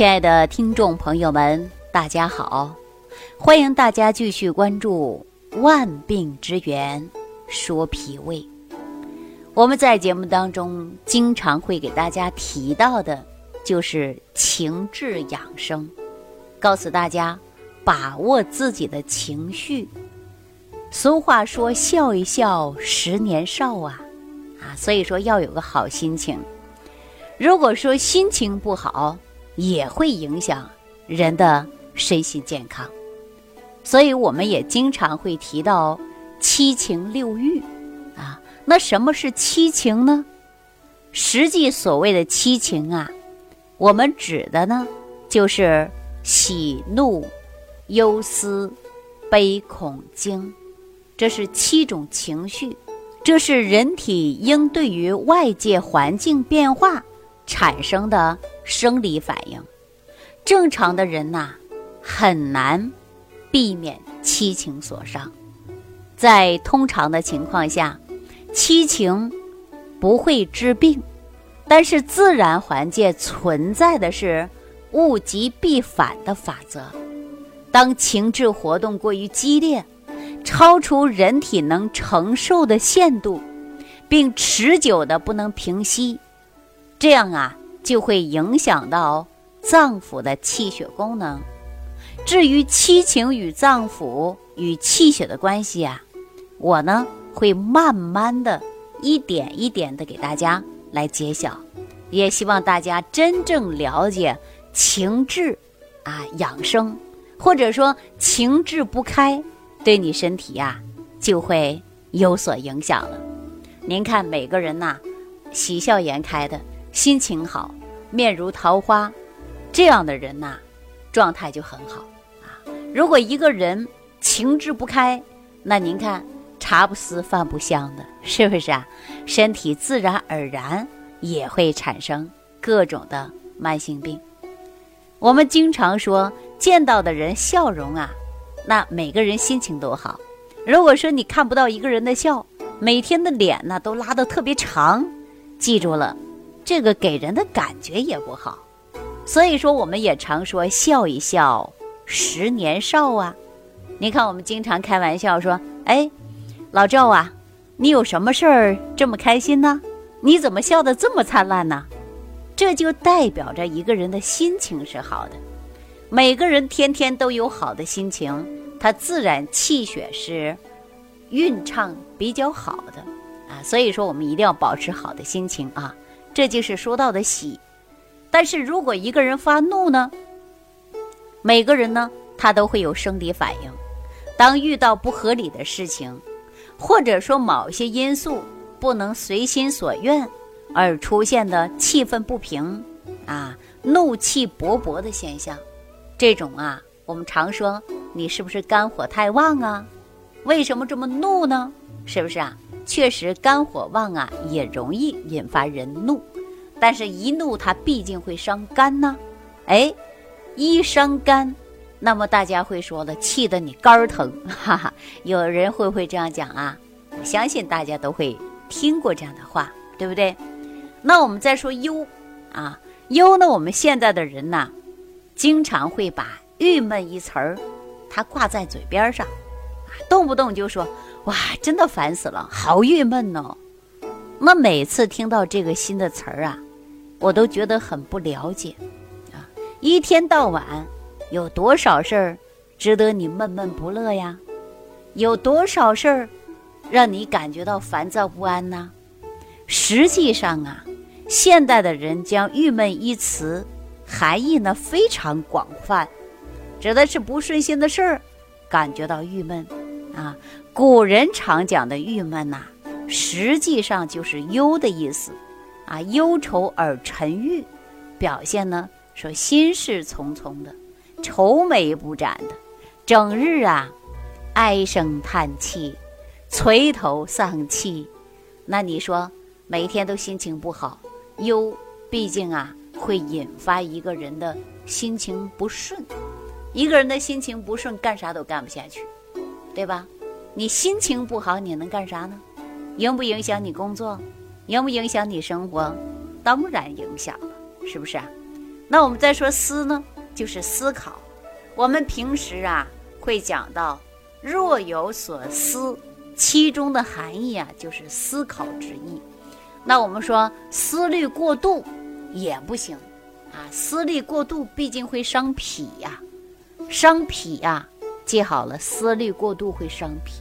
亲爱的听众朋友们，大家好！欢迎大家继续关注《万病之源说脾胃》。我们在节目当中经常会给大家提到的，就是情志养生，告诉大家把握自己的情绪。俗话说：“笑一笑，十年少啊！”啊，所以说要有个好心情。如果说心情不好，也会影响人的身心健康，所以我们也经常会提到七情六欲啊。那什么是七情呢？实际所谓的七情啊，我们指的呢就是喜怒忧思悲恐惊，这是七种情绪，这是人体应对于外界环境变化产生的。生理反应，正常的人呐，很难避免七情所伤。在通常的情况下，七情不会治病，但是自然环境存在的是物极必反的法则。当情志活动过于激烈，超出人体能承受的限度，并持久的不能平息，这样啊。就会影响到脏腑的气血功能。至于七情与脏腑与气血的关系啊，我呢会慢慢的一点一点的给大家来揭晓，也希望大家真正了解情志啊养生，或者说情志不开，对你身体呀就会有所影响了。您看每个人呐，喜笑颜开的。心情好，面如桃花，这样的人呐，状态就很好啊。如果一个人情志不开，那您看茶不思饭不香的，是不是啊？身体自然而然也会产生各种的慢性病。我们经常说，见到的人笑容啊，那每个人心情都好。如果说你看不到一个人的笑，每天的脸呢都拉得特别长，记住了。这个给人的感觉也不好，所以说我们也常说笑一笑，十年少啊。你看我们经常开玩笑说：“哎，老赵啊，你有什么事儿这么开心呢？你怎么笑得这么灿烂呢？”这就代表着一个人的心情是好的。每个人天天都有好的心情，他自然气血是运畅比较好的啊。所以说我们一定要保持好的心情啊。这就是说到的喜，但是如果一个人发怒呢，每个人呢他都会有生理反应。当遇到不合理的事情，或者说某些因素不能随心所愿而出现的气愤不平啊、怒气勃勃的现象，这种啊，我们常说你是不是肝火太旺啊？为什么这么怒呢？是不是啊？确实，肝火旺啊，也容易引发人怒，但是，一怒它毕竟会伤肝呢。哎，一伤肝，那么大家会说了，气得你肝儿疼，哈哈。有人会不会这样讲啊？相信大家都会听过这样的话，对不对？那我们再说忧啊，忧呢，我们现在的人呐，经常会把郁闷一词儿，它挂在嘴边上，动不动就说。哇，真的烦死了，好郁闷哦！那每次听到这个新的词儿啊，我都觉得很不了解啊。一天到晚有多少事儿值得你闷闷不乐呀？有多少事儿让你感觉到烦躁不安呢？实际上啊，现代的人将“郁闷”一词含义呢非常广泛，指的是不顺心的事儿，感觉到郁闷啊。古人常讲的郁闷呐，实际上就是忧的意思，啊，忧愁而沉郁，表现呢说心事重重的，愁眉不展的，整日啊唉声叹气，垂头丧气。那你说每天都心情不好，忧毕竟啊会引发一个人的心情不顺，一个人的心情不顺，干啥都干不下去，对吧？你心情不好，你能干啥呢？影不影响你工作？影不影响你生活？当然影响了，是不是啊？那我们再说思呢，就是思考。我们平时啊会讲到若有所思，其中的含义啊就是思考之意。那我们说思虑过度也不行啊，思虑过度毕竟会伤脾呀，伤脾呀，记好了，思虑过度会伤脾。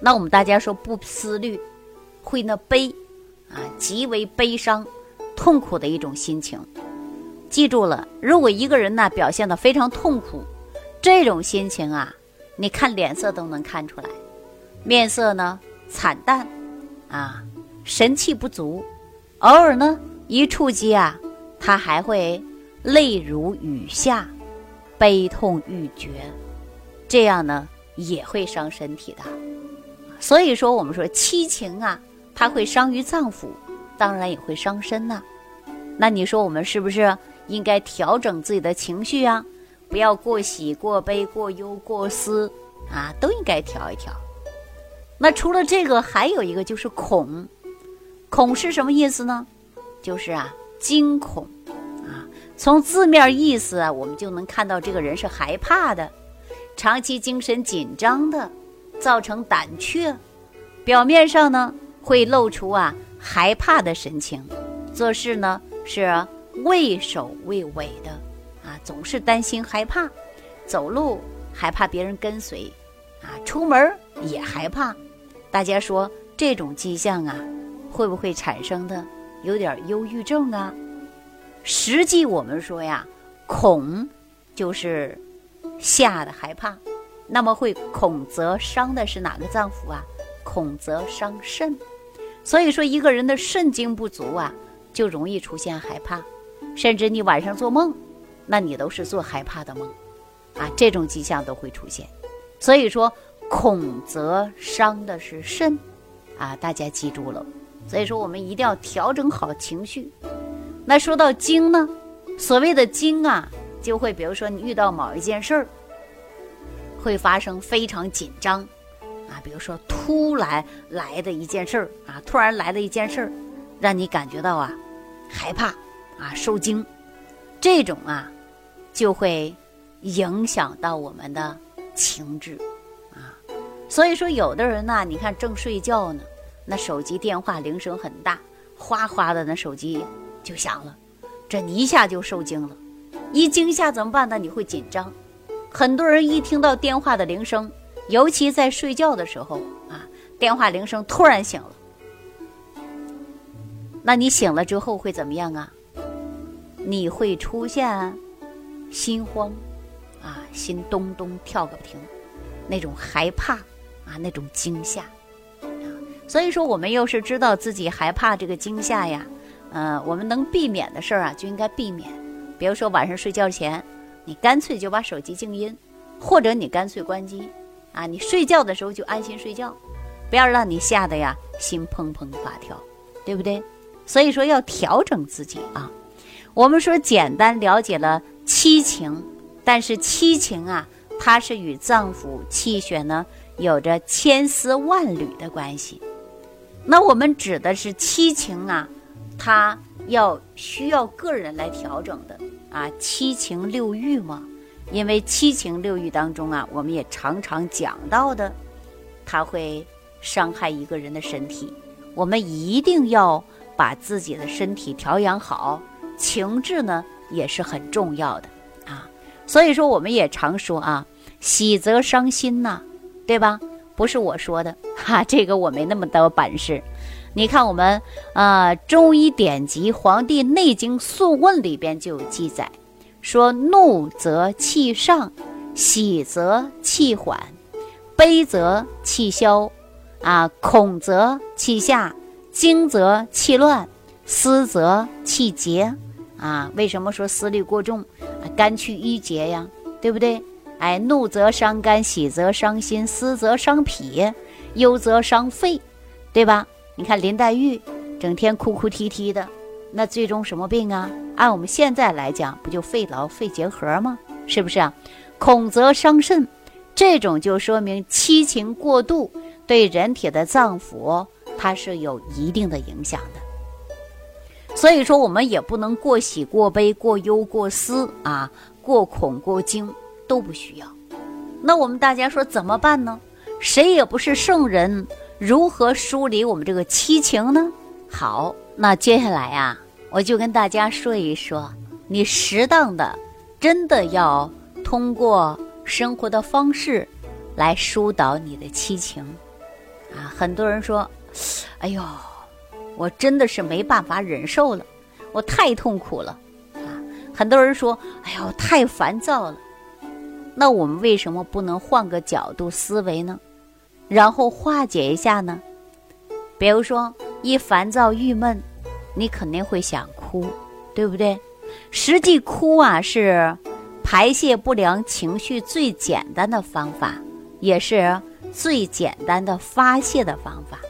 那我们大家说不思虑，会那悲啊，极为悲伤、痛苦的一种心情。记住了，如果一个人呢表现的非常痛苦，这种心情啊，你看脸色都能看出来，面色呢惨淡，啊，神气不足，偶尔呢一触及啊，他还会泪如雨下，悲痛欲绝，这样呢也会伤身体的。所以说，我们说七情啊，它会伤于脏腑，当然也会伤身呐。那你说我们是不是应该调整自己的情绪啊？不要过喜、过悲、过忧、过思啊，都应该调一调。那除了这个，还有一个就是恐，恐是什么意思呢？就是啊，惊恐。从字面意思啊，我们就能看到这个人是害怕的，长期精神紧张的。造成胆怯，表面上呢会露出啊害怕的神情，做事呢是畏首畏尾的，啊总是担心害怕，走路害怕别人跟随，啊出门也害怕。大家说这种迹象啊，会不会产生的有点忧郁症啊？实际我们说呀，恐就是吓得害怕。那么会恐则伤的是哪个脏腑啊？恐则伤肾，所以说一个人的肾精不足啊，就容易出现害怕，甚至你晚上做梦，那你都是做害怕的梦，啊，这种迹象都会出现。所以说恐则伤的是肾，啊，大家记住了。所以说我们一定要调整好情绪。那说到惊呢，所谓的惊啊，就会比如说你遇到某一件事儿。会发生非常紧张，啊，比如说突然来的一件事儿啊，突然来的一件事儿，让你感觉到啊害怕啊受惊，这种啊就会影响到我们的情志啊。所以说，有的人呢，你看正睡觉呢，那手机电话铃声很大，哗哗的那手机就响了，这你一下就受惊了，一惊吓怎么办呢？你会紧张。很多人一听到电话的铃声，尤其在睡觉的时候啊，电话铃声突然响了，那你醒了之后会怎么样啊？你会出现心慌啊，心咚咚跳个不停，那种害怕啊，那种惊吓。所以说，我们要是知道自己害怕这个惊吓呀，嗯，我们能避免的事儿啊，就应该避免。比如说晚上睡觉前。你干脆就把手机静音，或者你干脆关机，啊，你睡觉的时候就安心睡觉，不要让你吓得呀心砰砰发跳，对不对？所以说要调整自己啊。我们说简单了解了七情，但是七情啊，它是与脏腑气血呢有着千丝万缕的关系。那我们指的是七情啊，它要需要个人来调整的。啊，七情六欲嘛，因为七情六欲当中啊，我们也常常讲到的，它会伤害一个人的身体。我们一定要把自己的身体调养好，情志呢也是很重要的啊。所以说，我们也常说啊，喜则伤心呐，对吧？不是我说的哈，这个我没那么多本事。你看，我们啊，中医典籍《黄帝内经素问》里边就有记载，说怒则气上，喜则气缓，悲则气消，啊，恐则气下，惊则气乱，思则气结，啊，为什么说思虑过重，肝气郁结呀？对不对？哎，怒则伤肝，喜则伤心，思则伤脾，忧则伤肺，对吧？你看林黛玉整天哭哭啼啼的，那最终什么病啊？按我们现在来讲，不就肺痨、肺结核吗？是不是啊？恐则伤肾，这种就说明七情过度对人体的脏腑它是有一定的影响的。所以说，我们也不能过喜、过悲、过忧、过思啊，过恐、过惊都不需要。那我们大家说怎么办呢？谁也不是圣人，如何梳理我们这个七情呢？好，那接下来啊，我就跟大家说一说，你适当的，真的要通过生活的方式来疏导你的七情啊。很多人说，哎呦。我真的是没办法忍受了，我太痛苦了，啊！很多人说：“哎呦，太烦躁了。”那我们为什么不能换个角度思维呢？然后化解一下呢？比如说，一烦躁郁闷，你肯定会想哭，对不对？实际哭啊，是排泄不良情绪最简单的方法，也是最简单的发泄的方法。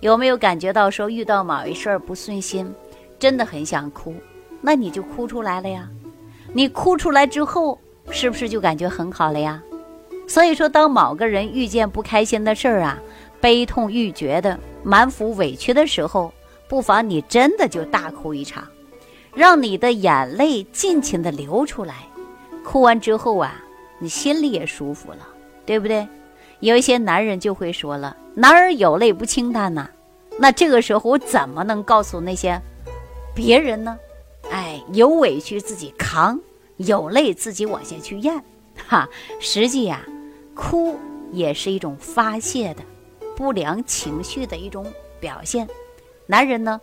有没有感觉到说遇到某一事儿不顺心，真的很想哭，那你就哭出来了呀。你哭出来之后，是不是就感觉很好了呀？所以说，当某个人遇见不开心的事儿啊，悲痛欲绝的、满腹委屈的时候，不妨你真的就大哭一场，让你的眼泪尽情的流出来。哭完之后啊，你心里也舒服了，对不对？有一些男人就会说了：“男儿有泪不轻弹呐。”那这个时候我怎么能告诉那些别人呢？哎，有委屈自己扛，有泪自己往下去咽。哈，实际呀，哭也是一种发泄的不良情绪的一种表现。男人呢，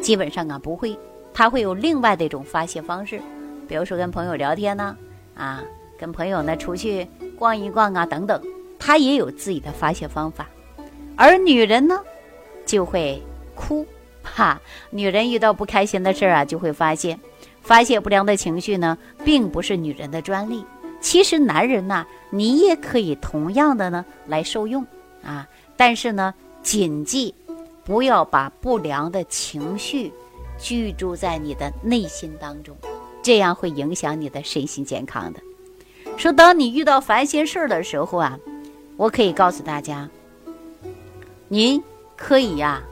基本上啊不会，他会有另外的一种发泄方式，比如说跟朋友聊天呢，啊，跟朋友呢出去逛一逛啊等等。他也有自己的发泄方法，而女人呢，就会哭，哈。女人遇到不开心的事儿啊，就会发泄，发泄不良的情绪呢，并不是女人的专利。其实男人呐，你也可以同样的呢来受用啊。但是呢，谨记，不要把不良的情绪居住在你的内心当中，这样会影响你的身心健康的。说，当你遇到烦心事儿的时候啊。我可以告诉大家，您可以呀，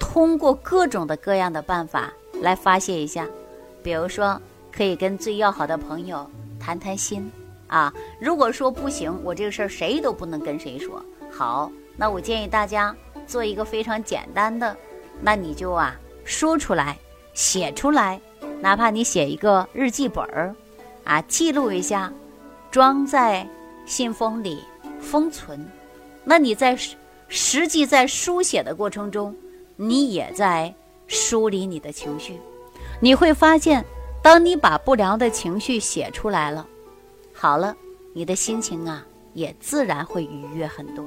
通过各种的各样的办法来发泄一下，比如说可以跟最要好的朋友谈谈心啊。如果说不行，我这个事儿谁都不能跟谁说。好，那我建议大家做一个非常简单的，那你就啊说出来，写出来，哪怕你写一个日记本儿，啊记录一下，装在信封里。封存，那你在实际在书写的过程中，你也在梳理你的情绪。你会发现，当你把不良的情绪写出来了，好了，你的心情啊也自然会愉悦很多，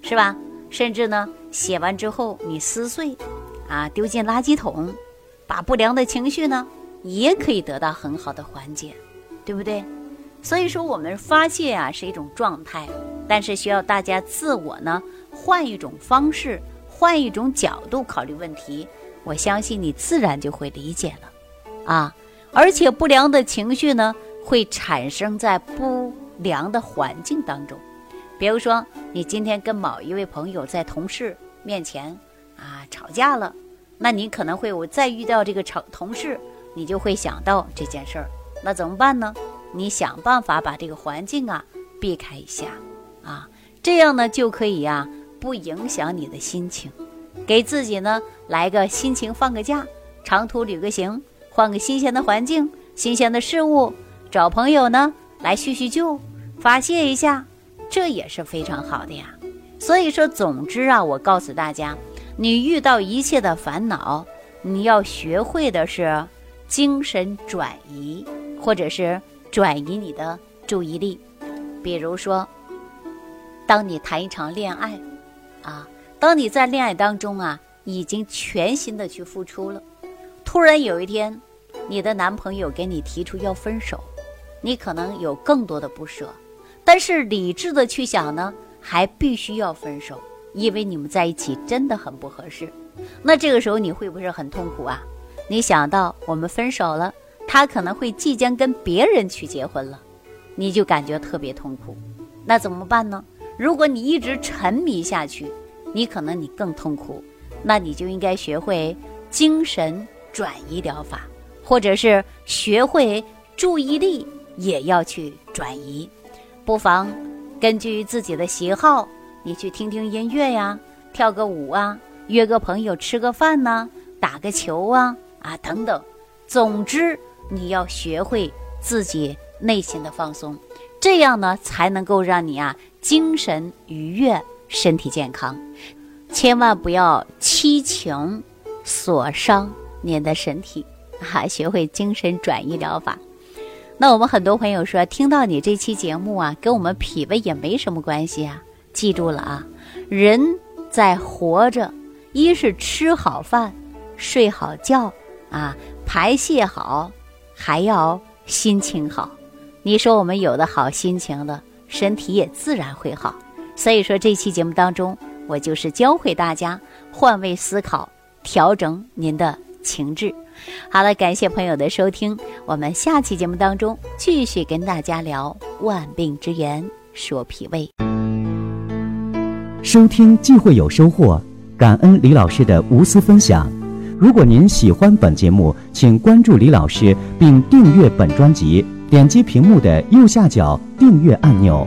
是吧？甚至呢，写完之后你撕碎，啊，丢进垃圾桶，把不良的情绪呢也可以得到很好的缓解，对不对？所以说，我们发泄啊是一种状态。但是需要大家自我呢，换一种方式，换一种角度考虑问题。我相信你自然就会理解了，啊！而且不良的情绪呢，会产生在不良的环境当中。比如说，你今天跟某一位朋友在同事面前啊吵架了，那你可能会我再遇到这个吵同事，你就会想到这件事儿。那怎么办呢？你想办法把这个环境啊避开一下。啊，这样呢就可以呀，不影响你的心情，给自己呢来个心情放个假，长途旅个行，换个新鲜的环境、新鲜的事物，找朋友呢来叙叙旧，发泄一下，这也是非常好的呀。所以说，总之啊，我告诉大家，你遇到一切的烦恼，你要学会的是精神转移，或者是转移你的注意力，比如说。当你谈一场恋爱，啊，当你在恋爱当中啊，已经全心的去付出了，突然有一天，你的男朋友给你提出要分手，你可能有更多的不舍，但是理智的去想呢，还必须要分手，因为你们在一起真的很不合适。那这个时候你会不会很痛苦啊？你想到我们分手了，他可能会即将跟别人去结婚了，你就感觉特别痛苦。那怎么办呢？如果你一直沉迷下去，你可能你更痛苦。那你就应该学会精神转移疗法，或者是学会注意力也要去转移。不妨根据自己的喜好，你去听听音乐呀，跳个舞啊，约个朋友吃个饭呢，打个球啊啊等等。总之，你要学会自己内心的放松，这样呢才能够让你啊精神愉悦，身体健康。千万不要七情所伤您的身体，啊！学会精神转移疗法。那我们很多朋友说，听到你这期节目啊，跟我们脾胃也没什么关系啊。记住了啊，人在活着，一是吃好饭、睡好觉啊，排泄好，还要心情好。你说我们有的好心情了，身体也自然会好。所以说这期节目当中。我就是教会大家换位思考，调整您的情志。好了，感谢朋友的收听，我们下期节目当中继续跟大家聊万病之源，说脾胃。收听既会有收获，感恩李老师的无私分享。如果您喜欢本节目，请关注李老师并订阅本专辑，点击屏幕的右下角订阅按钮。